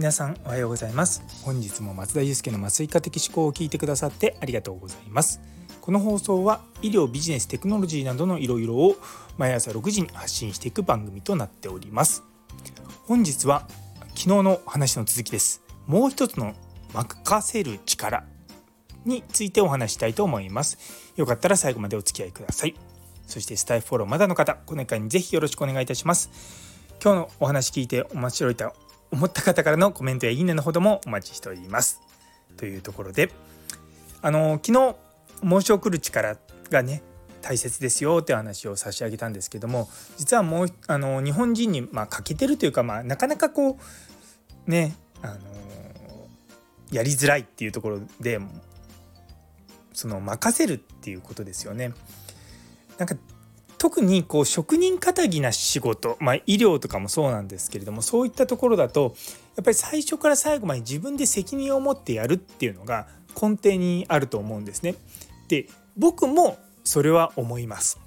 皆さんおはようございます。本日も松田祐介の麻酔科的思考を聞いてくださってありがとうございます。この放送は医療ビジネステクノロジーなどのいろいろを毎朝6時に発信していく番組となっております。本日は昨日の話の続きです。もう一つの任せる力についてお話したいと思います。よかったら最後までお付き合いください。そしてスタイフフォローまだの方この回にぜひよろしくお願いいたします。今日のお話聞いて面白いと思った方からのコメントやいいねのほどもお待ちしておりますというところであの昨日申し送る力がね大切ですよって話を差し上げたんですけども実はもうあの日本人にまあ欠けてるというか、まあ、なかなかこうねあのやりづらいっていうところでその任せるっていうことですよね。なんか特にこう職人かたぎな仕事、まあ、医療とかもそうなんですけれどもそういったところだとやっぱり最初から最後まで自分で責任を持ってやるっていうのが根底にあると思うんですね。で僕もそれは思います。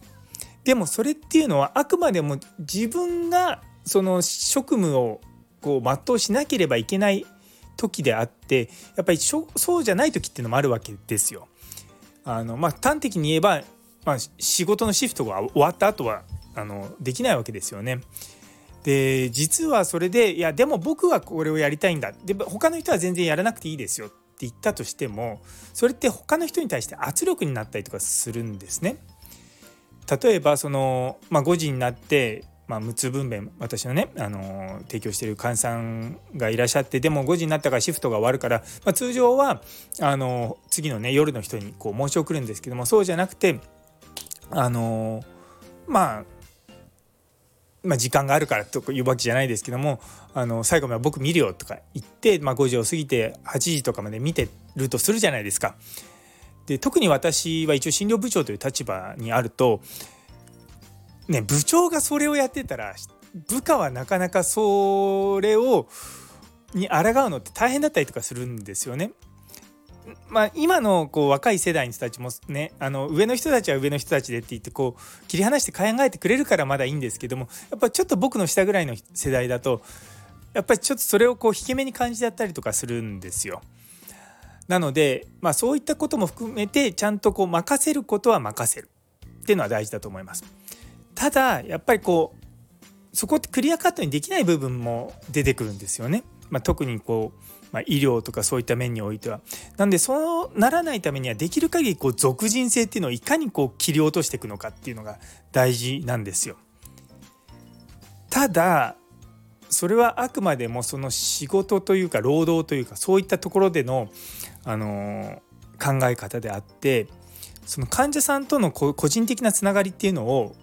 でもそれっていうのはあくまでも自分がその職務をこう全うしなければいけない時であってやっぱりそうじゃない時っていうのもあるわけですよ。あのまあ、端的に言えばまあ、仕事のシフトが終わった後はあのできないわけですよね。で実はそれでいやでも僕はこれをやりたいんだで他の人は全然やらなくていいですよって言ったとしてもそれって他の人に対して圧力になったりとかするんですね。例えばその、まあ、5時になって、まあ、無痛分娩私のねあの提供している患者さんがいらっしゃってでも5時になったからシフトが終わるから、まあ、通常はあの次のね夜の人にこう申し送るんですけどもそうじゃなくてあのまあまあ、時間があるからというわけじゃないですけどもあの最後まで僕見るよとか言って、まあ、5時を過ぎて8時とかまで見てるとするじゃないですか。で特に私は一応診療部長という立場にあると、ね、部長がそれをやってたら部下はなかなかそれをに抗うのって大変だったりとかするんですよね。まあ、今のこう若い世代の人たちもねあの上の人たちは上の人たちでって言ってこう切り離して考えてくれるからまだいいんですけどもやっぱちょっと僕の下ぐらいの世代だとやっぱりちょっとそれをこう引け目に感じちゃったりとかするんですよ。なので、まあ、そういったことも含めてちゃんとこう任せることは任せるっていうのは大事だと思います。ただやっぱりこうそこってクリアカットにできない部分も出てくるんですよね。まあ、特にこうまあ、医療とかそういった面においては。なんでそうならないためにはできる限りこう属人性っていうのをいかにこう切り落としていくのかっていうのが大事なんですよ。ただそれはあくまでもその仕事というか労働というかそういったところでの、あの、考え方であってその患者さんとの個人的なつながりっていうのを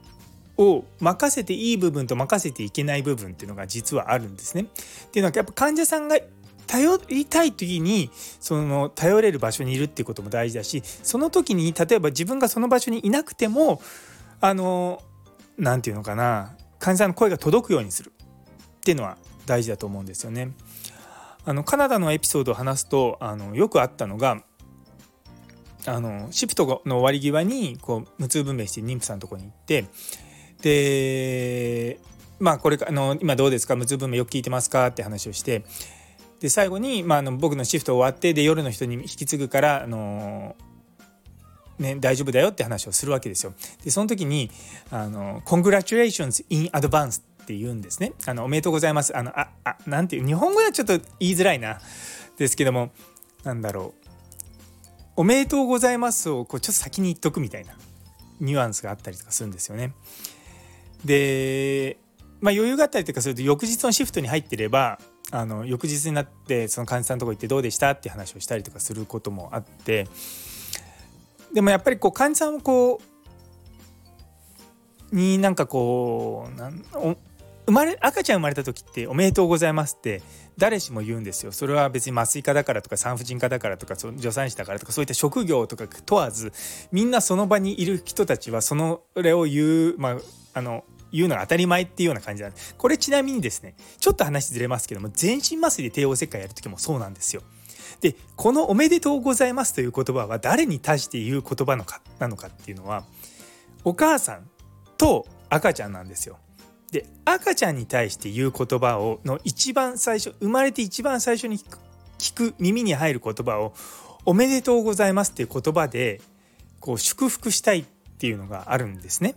を任せていい部分と任せていけない部分っていうのが実はあるんですね。っていうのはやっぱ患者さんが頼りたい時にその頼れる場所にいるっていうことも大事だしその時に例えば自分がその場所にいなくてもあの何て言うのかな患者さんの声が届くようにするっていうのは大事だと思うんですよね。あのカナダのエピソードを話すとあのよくあったのがあのシフトの終わり際にこう無痛分娩して妊婦さんのとこに行ってでまあこれあの今どうですか？無痛分娩よく聞いてますか？って話をしてで最後に、まあ、あの僕のシフト終わってで夜の人に引き継ぐからあのね、大丈夫だよって話をするわけですよ。でその時にあの「Congratulations in advance」って言うんですね。あのおめでとうございます。あのああなんていう日本語ではちょっと言いづらいなですけどもなんだろう「おめでとうございます」をこうちょっと先に言っとくみたいなニュアンスがあったりとかするんですよね。でまあ余裕があったりとかすると翌日のシフトに入ってればあの翌日になってその患者さんのとこ行ってどうでしたって話をしたりとかすることもあってでもやっぱりこう患者さんをこうになんかこうなん生まれ赤ちゃん生まれた時って「おめでとうございます」って誰しも言うんですよ。それは別に麻酔科だからとか産婦人科だからとか助産師だからとかそういった職業とか問わずみんなその場にいる人たちはそのれを言う、まあ、あの言うのが当たり前っていうような感じなんでこれちなみにですねちょっと話ずれますけども全身麻酔で帝王切開やる時もそうなんですよ。でこの「おめでとうございます」という言葉は誰に対して言う言葉のかなのかっていうのはお母さんと赤ちゃんなんですよ。で赤ちゃんに対して言う言葉をの一番最初生まれて一番最初に聞く耳に入る言葉を「おめでとうございます」っていう言葉でこう祝福したいっていうのがあるんですね。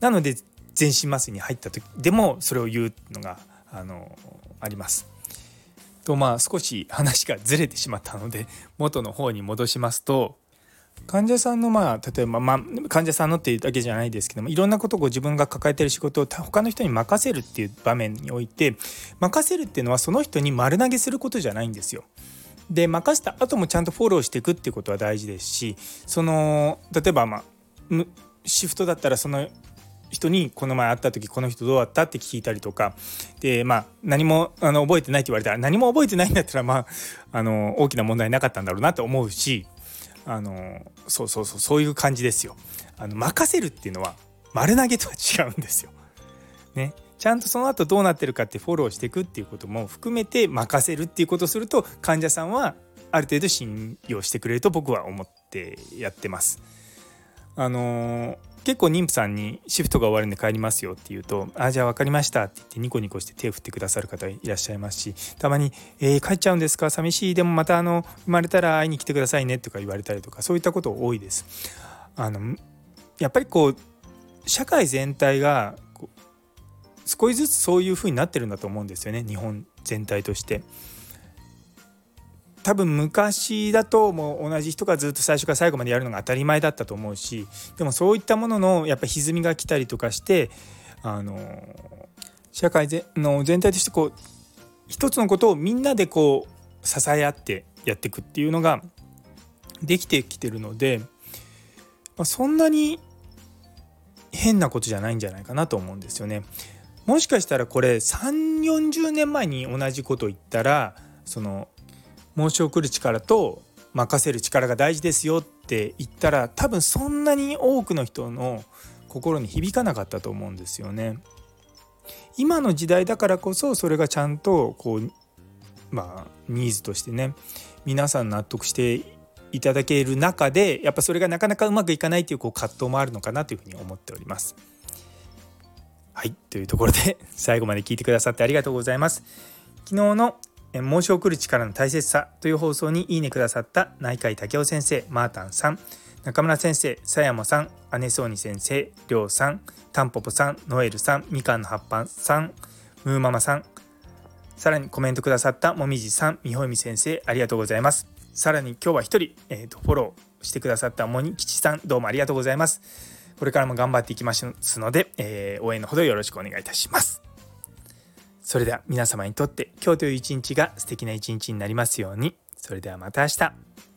なので全身麻酔に入った時でもそれを言うのがあのあります。とまあ少し話がずれてしまったので元の方に戻しますと患者さんのまあ例えばまあ患者さんのっていうだけじゃないですけどもいろんなことを自分が抱えてる仕事を他の人に任せるっていう場面において任せるっていうのはその人に丸投げすることじゃないんですよ。で任せた後もちゃんとフォローしていくっていうことは大事ですしその例えばまあシフトだったらその人にこの前会った時この人どうだったって聞いたりとかでまあ何もあの覚えてないって言われたら何も覚えてないんだったらまああの大きな問題なかったんだろうなと思うしあのそうそうそうそういう感じですよ。あの任せるっていうのは丸投げとは違うんですよ。ね、ちゃんとその後どうなってるかってフォローしていくっていうことも含めて任せるっていうことをすると患者さんはある程度信用してくれると僕は思ってやってます。あの結構妊婦さんにシフトが終わるんで帰りますよって言うと「あじゃあ分かりました」って言ってニコニコして手を振ってくださる方いらっしゃいますしたまに「えー、帰っちゃうんですか？寂しいでもまたあの生まれたら会いに来てくださいね」とか言われたりとかそういったこと多いです。あのやっぱりこう社会全体が少しずつそういう風になってるんだと思うんですよね日本全体として。多分昔だともう同じ人がずっと最初から最後までやるのが当たり前だったと思うしでもそういったもののやっぱ歪みが来たりとかしてあの社会の全体としてこう一つのことをみんなでこう支え合ってやっていくっていうのができてきてるので、まあ、そんなに変なことじゃないんじゃないかなと思うんですよね。もしかしたらこれ3 4 0年前に同じこと言ったらその申し送る力と任せる力が大事ですよって言ったら多分そんなに多くの人の心に響かなかったと思うんですよね。今の時代だからこそそれがちゃんとこうまあニーズとしてね皆さん納得していただける中でやっぱそれがなかなかうまくいかないというこう葛藤もあるのかなというふうに思っております。はいというところで最後まで聞いてくださってありがとうございます。昨日の申し送る力の大切さという放送にいいねくださった内海武雄先生マータンさん中村先生さやもさん姉そうに先生りょうさんたんぽぽさんノエルさんみかんの葉っぱさんムーママさんさらにコメントくださったもみじさんみほいみ先生ありがとうございます。さらに今日は一人、えーと、フォローしてくださったもにきちさんどうもありがとうございます。これからも頑張っていきますので、えー、応援のほどよろしくお願いいたします。それでは皆様にとって今日という一日が素敵な一日になりますように。それではまた明日。